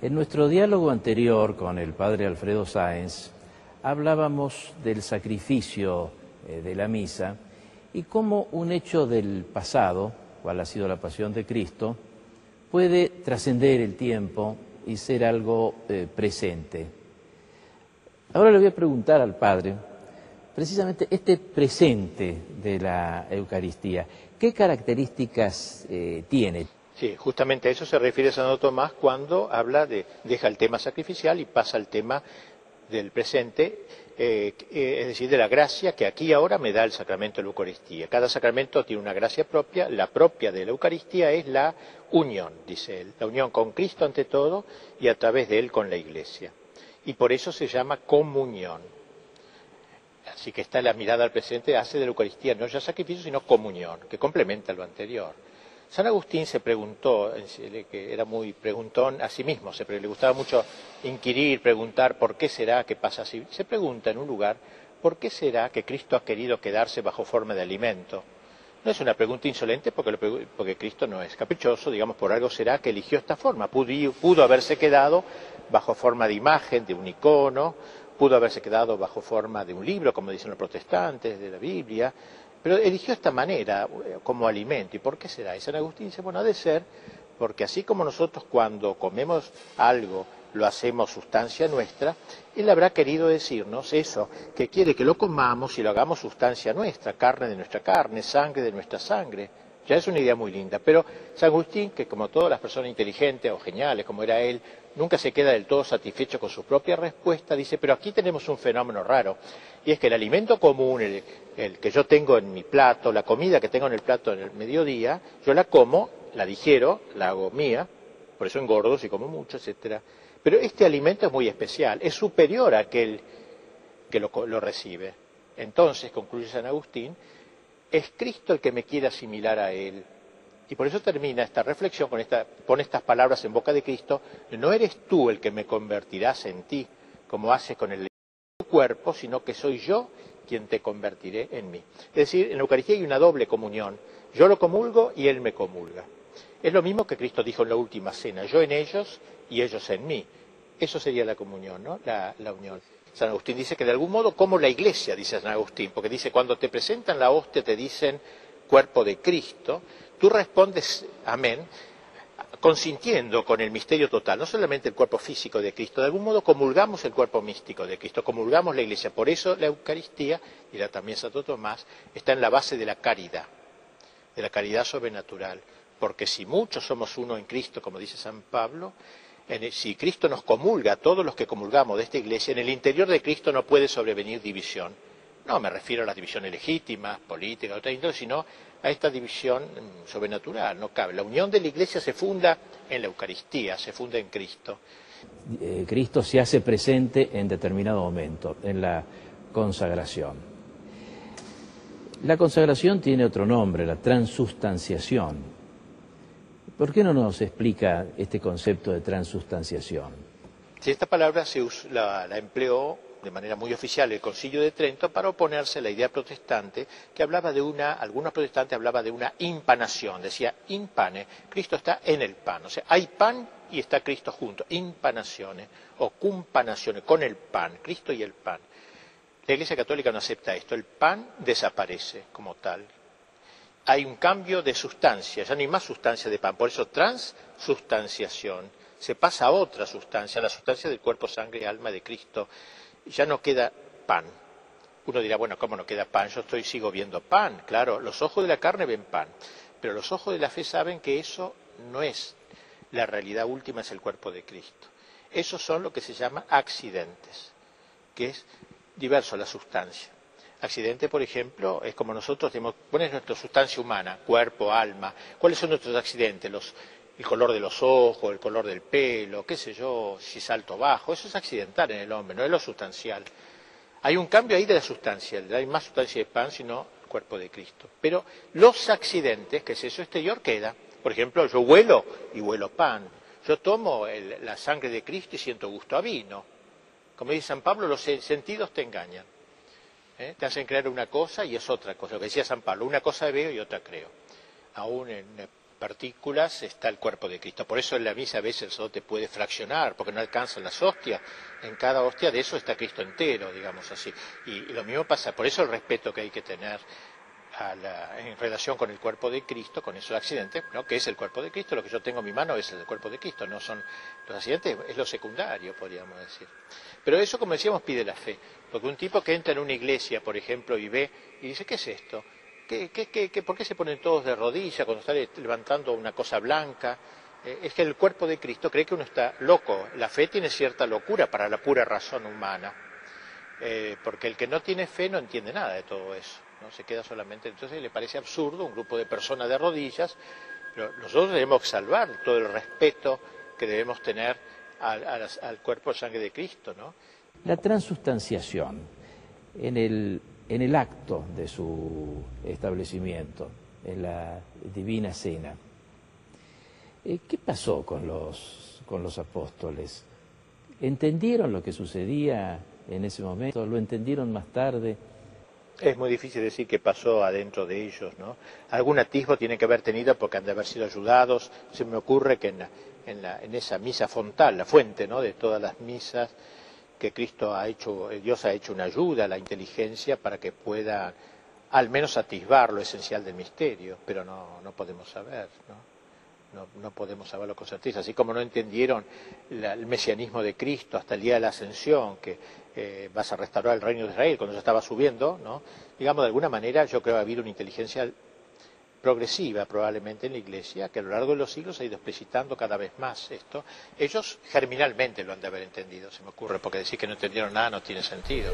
En nuestro diálogo anterior con el padre Alfredo Sáenz hablábamos del sacrificio eh, de la misa y cómo un hecho del pasado, cual ha sido la pasión de Cristo, puede trascender el tiempo y ser algo eh, presente. Ahora le voy a preguntar al Padre, precisamente este presente de la Eucaristía, ¿qué características eh, tiene? Sí, justamente a eso se refiere Santo Tomás cuando habla de, deja el tema sacrificial y pasa al tema del presente, eh, es decir, de la gracia que aquí ahora me da el sacramento de la Eucaristía. Cada sacramento tiene una gracia propia, la propia de la Eucaristía es la unión, dice él, la unión con Cristo ante todo y a través de él con la Iglesia. Y por eso se llama comunión. Así que está la mirada al presente, hace de la Eucaristía no ya sacrificio, sino comunión, que complementa lo anterior. San Agustín se preguntó, que era muy preguntón a sí mismo, se, le gustaba mucho inquirir, preguntar por qué será que pasa así. Se pregunta en un lugar, ¿por qué será que Cristo ha querido quedarse bajo forma de alimento? No es una pregunta insolente porque, porque Cristo no es caprichoso, digamos, por algo será que eligió esta forma. Pudo, pudo haberse quedado bajo forma de imagen, de un icono, pudo haberse quedado bajo forma de un libro, como dicen los protestantes, de la Biblia, pero eligió esta manera eh, como alimento. ¿Y por qué será? Y San Agustín dice, bueno, ha de ser porque así como nosotros cuando comemos algo lo hacemos sustancia nuestra, Él habrá querido decirnos eso, que quiere que lo comamos y lo hagamos sustancia nuestra, carne de nuestra carne, sangre de nuestra sangre. Ya es una idea muy linda, pero San Agustín, que como todas las personas inteligentes o geniales como era él, nunca se queda del todo satisfecho con su propia respuesta, dice, pero aquí tenemos un fenómeno raro, y es que el alimento común, el, que yo tengo en mi plato, la comida que tengo en el plato en el mediodía, yo la como, la digiero, la hago mía, por eso engordo si como mucho, etcétera. Pero este alimento es muy especial, es superior a aquel que lo recibe. Entonces, concluye San Agustín, es Cristo el que me quiere asimilar a Él. Y por eso termina esta reflexión con, estas palabras en boca de Cristo, no eres tú el que me convertirás en ti, como haces con el cuerpo, sino que soy yo quien te convertiré en mí. Es decir, en la Eucaristía hay una doble comunión. Yo lo comulgo y Él me comulga. Es lo mismo que Cristo dijo en la última cena, yo en ellos y ellos en mí. Eso sería la comunión, ¿no? la unión. San Agustín dice que de algún modo, como la iglesia, dice San Agustín, porque dice, cuando te presentan la hostia te dicen cuerpo de Cristo, tú respondes amén, consintiendo con el misterio total, no solamente el cuerpo físico de Cristo, de algún modo comulgamos el cuerpo místico de Cristo, comulgamos la iglesia. Por eso la Eucaristía, y la también Santo Tomás, está en la base de la caridad, de la caridad sobrenatural. Porque si muchos somos uno en Cristo, como dice San Pablo, si Cristo nos comulga, todos los que comulgamos de esta iglesia, en el interior de Cristo no puede sobrevenir división. No me refiero a las divisiones legítimas, políticas, sino a esta división mm, sobrenatural. No cabe. La unión de la iglesia se funda en la Eucaristía, se funda en Cristo. Eh, Cristo se hace presente en determinado momento, en la consagración. La consagración tiene otro nombre, la transustanciación. ¿Por qué no nos explica este concepto de transustanciación? Si esta palabra se la, empleó de manera muy oficial el Concilio de Trento para oponerse a la idea protestante que hablaba de una, algunos protestantes hablaban de una impanación, decía impane, Cristo está en el pan, o sea, hay pan y está Cristo junto, impanaciones o cumpanaciones, con el pan, Cristo y el pan. La Iglesia Católica no acepta esto, el pan desaparece como tal, hay un cambio de sustancia, ya no hay más sustancia de pan, por eso transustanciación. Se pasa a otra sustancia, la sustancia del cuerpo, sangre y alma de Cristo. Ya no queda pan. Uno dirá, bueno, ¿cómo no queda pan? Yo estoy, sigo viendo pan. Claro, los ojos de la carne ven pan, pero los ojos de la fe saben que eso no es la realidad última, es el cuerpo de Cristo. Esos son lo que se llama accidentes, que es diverso la sustancia. Accidente, por ejemplo, es como nosotros tenemos, ¿cuál es nuestra sustancia humana? Cuerpo, alma. ¿Cuáles son nuestros accidentes? el color de los ojos, el color del pelo, qué sé yo, si salto bajo. Eso es accidental en el hombre, no es lo sustancial. Hay un cambio ahí de la sustancia, hay más sustancia de pan, sino el cuerpo de Cristo. Pero los accidentes, que es eso exterior, queda. Por ejemplo, yo huelo y huelo pan. Yo tomo la sangre de Cristo y siento gusto a vino. Como dice San Pablo, los sentidos te engañan. ¿Eh? te hacen creer una cosa y es otra cosa. Lo que decía San Pablo, una cosa veo y otra creo. Aún en partículas está el cuerpo de Cristo. Por eso en la misa a veces el sacerdote puede fraccionar, porque no alcanzan las hostias. En cada hostia de eso está Cristo entero, digamos así. Y, lo mismo pasa, por eso el respeto que hay que tener en relación con el cuerpo de Cristo, con esos accidentes, ¿no? que es el cuerpo de Cristo, lo que yo tengo en mi mano es el cuerpo de Cristo, no son los accidentes, es lo secundario, podríamos decir. Pero eso, como decíamos, pide la fe, porque un tipo que entra en una iglesia, por ejemplo, y ve y dice, ¿qué es esto? por qué se ponen todos de rodillas cuando están levantando una cosa blanca? Eh, es que el cuerpo de Cristo cree que uno está loco. La fe tiene cierta locura para la pura razón humana. Eh, porque el que no tiene fe no entiende nada de todo eso. ¿No? Se queda solamente. Entonces le parece absurdo un grupo de personas de rodillas. Pero nosotros debemos salvar todo el respeto que debemos tener al, al cuerpo de sangre de Cristo. ¿no? La transustanciación en el en el acto de su establecimiento, en la divina cena. Eh, ¿Qué pasó con los, con los apóstoles? ¿Entendieron lo que sucedía en ese momento? ¿Lo entendieron más tarde? Es muy difícil decir qué pasó adentro de ellos, ¿no? Algún atisbo tiene que haber tenido porque han de haber sido ayudados. Se me ocurre que en, en, la, en esa misa fontal, la fuente, ¿no? De todas las misas, que Cristo ha hecho, eh, Dios ha hecho una ayuda a la inteligencia para que pueda al menos atisbar lo esencial del misterio, pero no, no podemos saber, ¿no? ¿No? podemos saberlo con certeza. Así como no entendieron el mesianismo de Cristo hasta el día de la ascensión, que eh, vas a restaurar el reino de Israel cuando se estaba subiendo, ¿no? digamos, de alguna manera yo creo que ha habido una inteligencia progresiva probablemente en la Iglesia, que a lo largo de los siglos ha ido explicitando cada vez más esto. Ellos germinalmente lo han de haber entendido, se me ocurre, porque decir que no entendieron nada no tiene sentido.